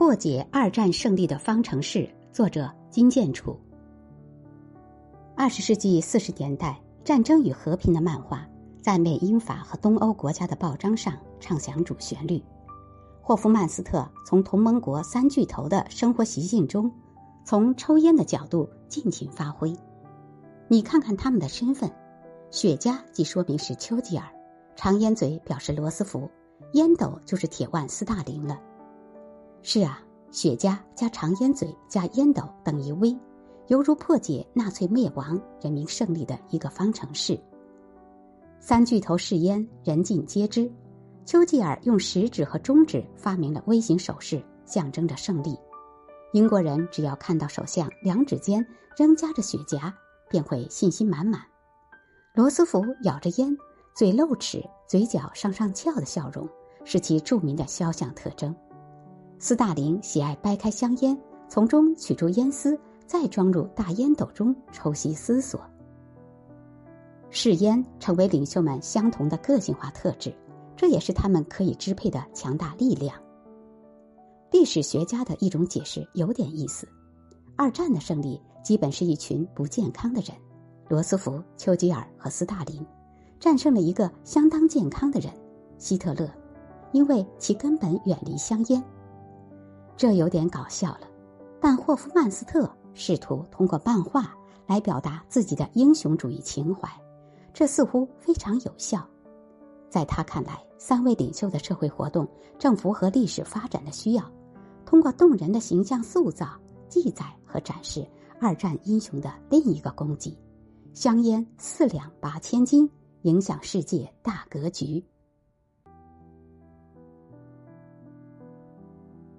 破解二战胜利的方程式，作者金建楚。二十世纪四十年代，《战争与和平》的漫画在美英法和东欧国家的报章上唱响主旋律。霍夫曼斯特从同盟国三巨头的生活习性中，从抽烟的角度尽情发挥。你看看他们的身份：雪茄即说明是丘吉尔，长烟嘴表示罗斯福，烟斗就是铁腕斯大林了。是啊，雪茄加长烟嘴加烟斗等于 V，犹如破解纳粹灭亡、人民胜利的一个方程式。三巨头试烟，人尽皆知。丘吉尔用食指和中指发明了微型手势，象征着胜利。英国人只要看到首相两指间仍夹着雪茄，便会信心满满。罗斯福咬着烟，嘴露齿，嘴角上上翘的笑容，是其著名的肖像特征。斯大林喜爱掰开香烟，从中取出烟丝，再装入大烟斗中抽吸思索。试烟成为领袖们相同的个性化特质，这也是他们可以支配的强大力量。历史学家的一种解释有点意思：二战的胜利基本是一群不健康的人，罗斯福、丘吉尔和斯大林战胜了一个相当健康的人——希特勒，因为其根本远离香烟。这有点搞笑了，但霍夫曼斯特试图通过漫画来表达自己的英雄主义情怀，这似乎非常有效。在他看来，三位领袖的社会活动正符合历史发展的需要，通过动人的形象塑造、记载和展示二战英雄的另一个功绩——香烟四两拔千斤，影响世界大格局。